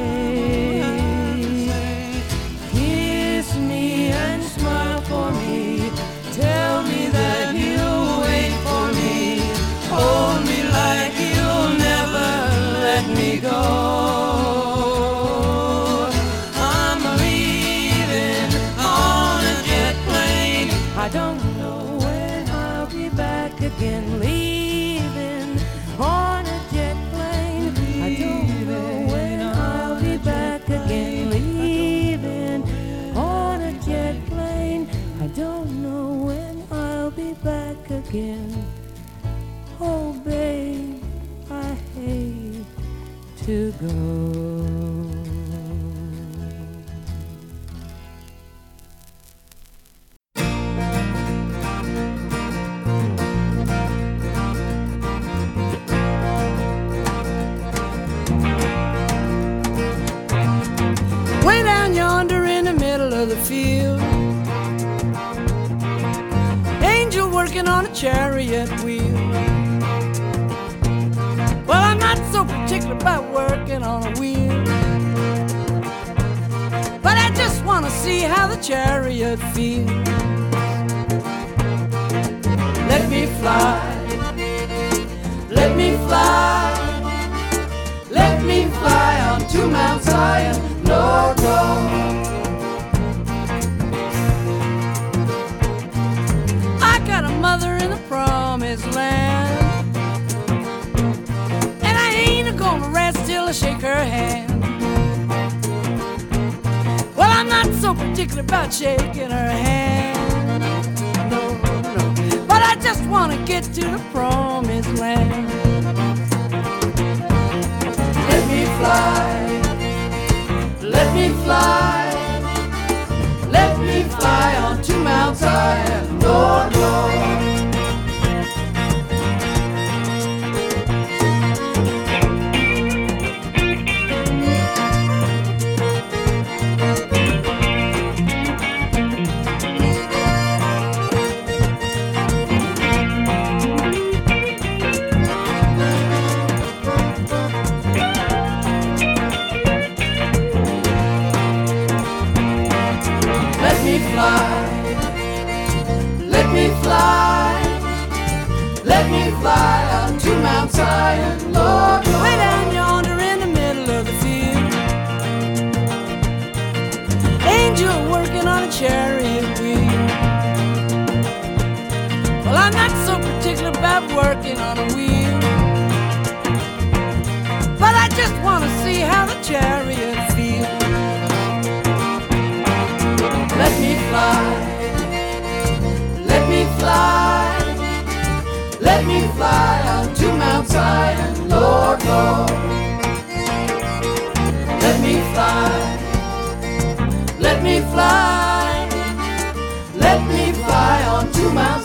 go. Chariot feels. Let me fly. Let me fly. Let me fly on to Mount Zion, Lord, Lord. I got a mother in the promised land. And I ain't gonna rest till I shake her hand. So particular about shaking her hand. No, no. But I just wanna get to the promised land. Let me fly. Let me fly. Let me fly on to Mount Zion, Lord, Lord. Working on a wheel. Well, I'm not so particular about working on a wheel. But I just want to see how the chariot feels. Let me fly. Let me fly. Let me fly Mount Zion, Lord, Lord. Let me fly. Let me fly. Let me fly on to Mount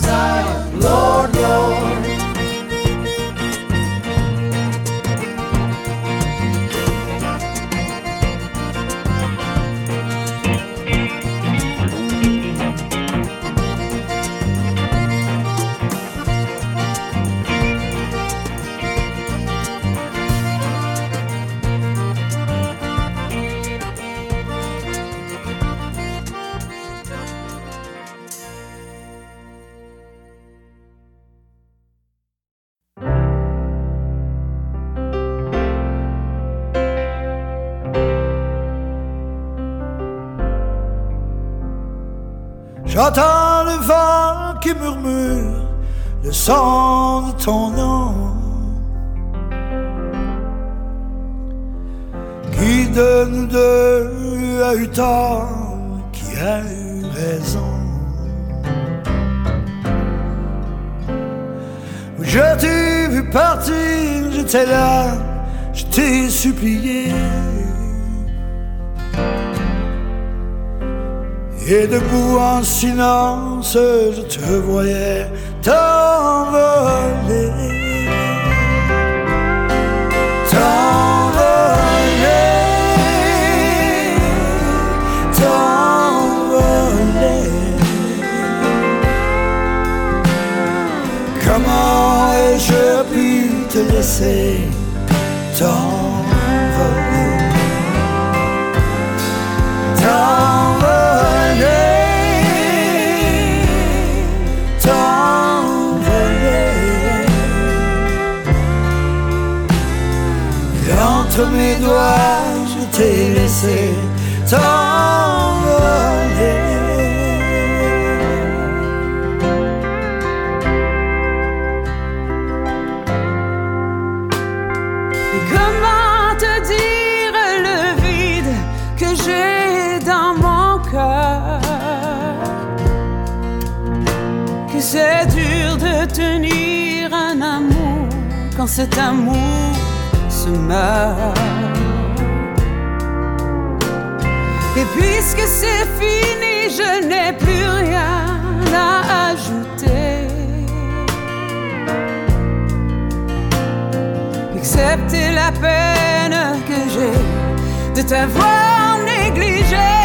le son de ton nom. Qui de nous deux a eu tort, qui a eu raison? Je t'ai vu partir, j'étais là, je t'ai supplié. Et debout en silence, je te voyais t'envoler. T'envoler, t'envoler. Comment ai-je pu te laisser t'envoler? T'envoler. Mes doigts je t'ai laissé t'envoler. Et comment te dire le vide que j'ai dans mon cœur? Que c'est dur de tenir un amour quand cet amour Et puisque c'est fini, je n'ai plus rien à ajouter Excepté la peine que j'ai de t'avoir négligé.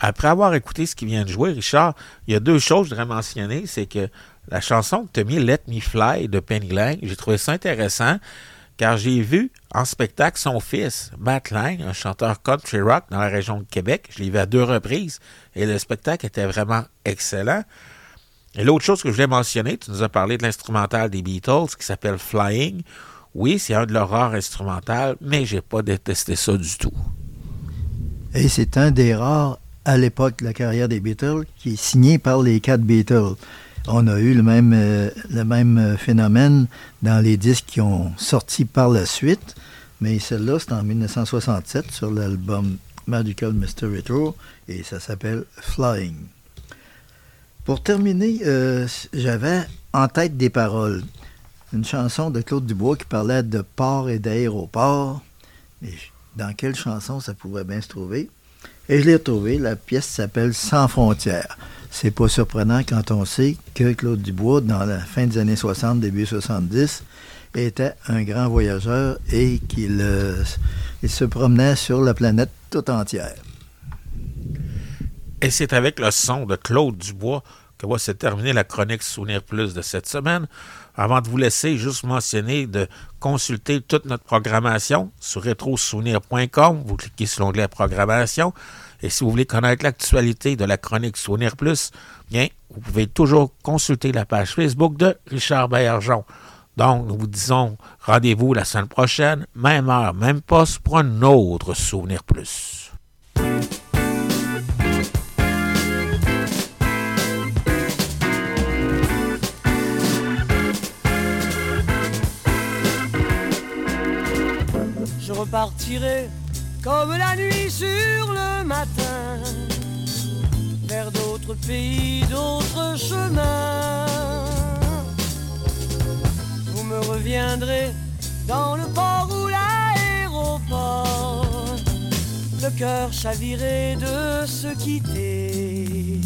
Après avoir écouté ce qui vient de jouer, Richard, il y a deux choses que je voudrais mentionner. C'est que la chanson que tu as mis, Let Me Fly de Penny Lang, j'ai trouvé ça intéressant car j'ai vu en spectacle son fils, Matt Lang, un chanteur country rock dans la région de Québec. Je l'ai vu à deux reprises et le spectacle était vraiment excellent. Et l'autre chose que je voulais mentionner, tu nous as parlé de l'instrumental des Beatles qui s'appelle Flying. Oui, c'est un de leurs rares instrumentales, mais j'ai pas détesté ça du tout. Et c'est un des rares à l'époque de la carrière des Beatles, qui est signé par les quatre Beatles. On a eu le même, euh, le même euh, phénomène dans les disques qui ont sorti par la suite, mais celle-là, c'est en 1967 sur l'album Magical Mr. Retro et ça s'appelle Flying. Pour terminer, euh, j'avais en tête des paroles. Une chanson de Claude Dubois qui parlait de port et d'aéroport. Dans quelle chanson ça pouvait bien se trouver? Et je l'ai retrouvé. La pièce s'appelle Sans frontières. C'est pas surprenant quand on sait que Claude Dubois, dans la fin des années 60, début 70, était un grand voyageur et qu'il euh, se promenait sur la planète tout entière. Et c'est avec le son de Claude Dubois que va se terminer la chronique Souvenir Plus de cette semaine. Avant de vous laisser, juste mentionner de consulter toute notre programmation sur rétrosouvenir.com. Vous cliquez sur l'onglet Programmation. Et si vous voulez connaître l'actualité de la chronique Souvenir Plus, bien, vous pouvez toujours consulter la page Facebook de Richard Baillargeon. Donc, nous vous disons rendez-vous la semaine prochaine, même heure, même poste, pour un autre Souvenir Plus. Repartirai comme la nuit sur le matin, vers d'autres pays, d'autres chemins. Vous me reviendrez dans le port ou l'aéroport, le cœur chaviré de se quitter.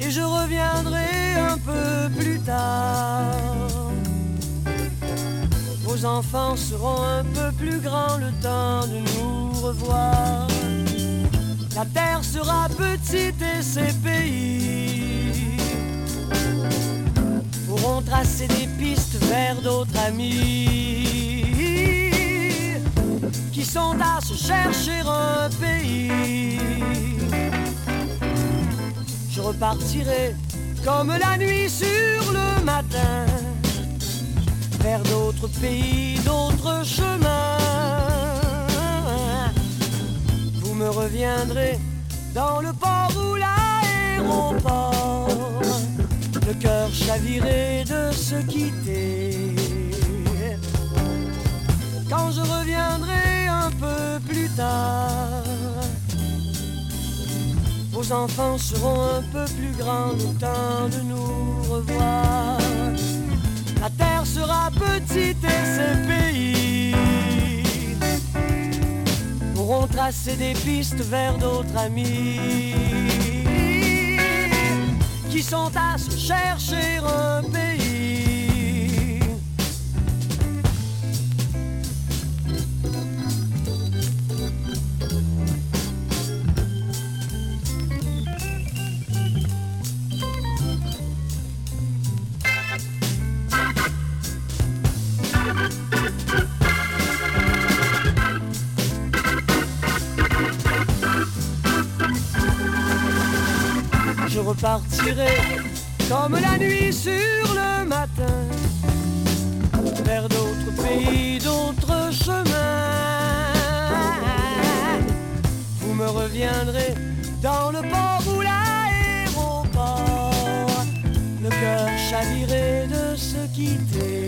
Et je reviendrai un peu plus tard. Vos enfants seront un peu plus grands le temps de nous revoir. La terre sera petite et ses pays pourront tracer des pistes vers d'autres amis qui sont à se chercher un pays. Je repartirai comme la nuit sur le matin vers d'autres pays, d'autres chemins. Vous me reviendrez dans le port ou l'aéroport, le cœur chaviré de se quitter. Quand je reviendrai un peu plus tard, vos enfants seront un peu plus grands, le temps de nous revoir. La terre sera petite et ses pays pourront tracer des pistes vers d'autres amis qui sont à se chercher un pays. Comme la nuit sur le matin vers d'autres pays, d'autres chemins. Vous me reviendrez dans le port ou l'aéroport, le cœur chaviré de se quitter.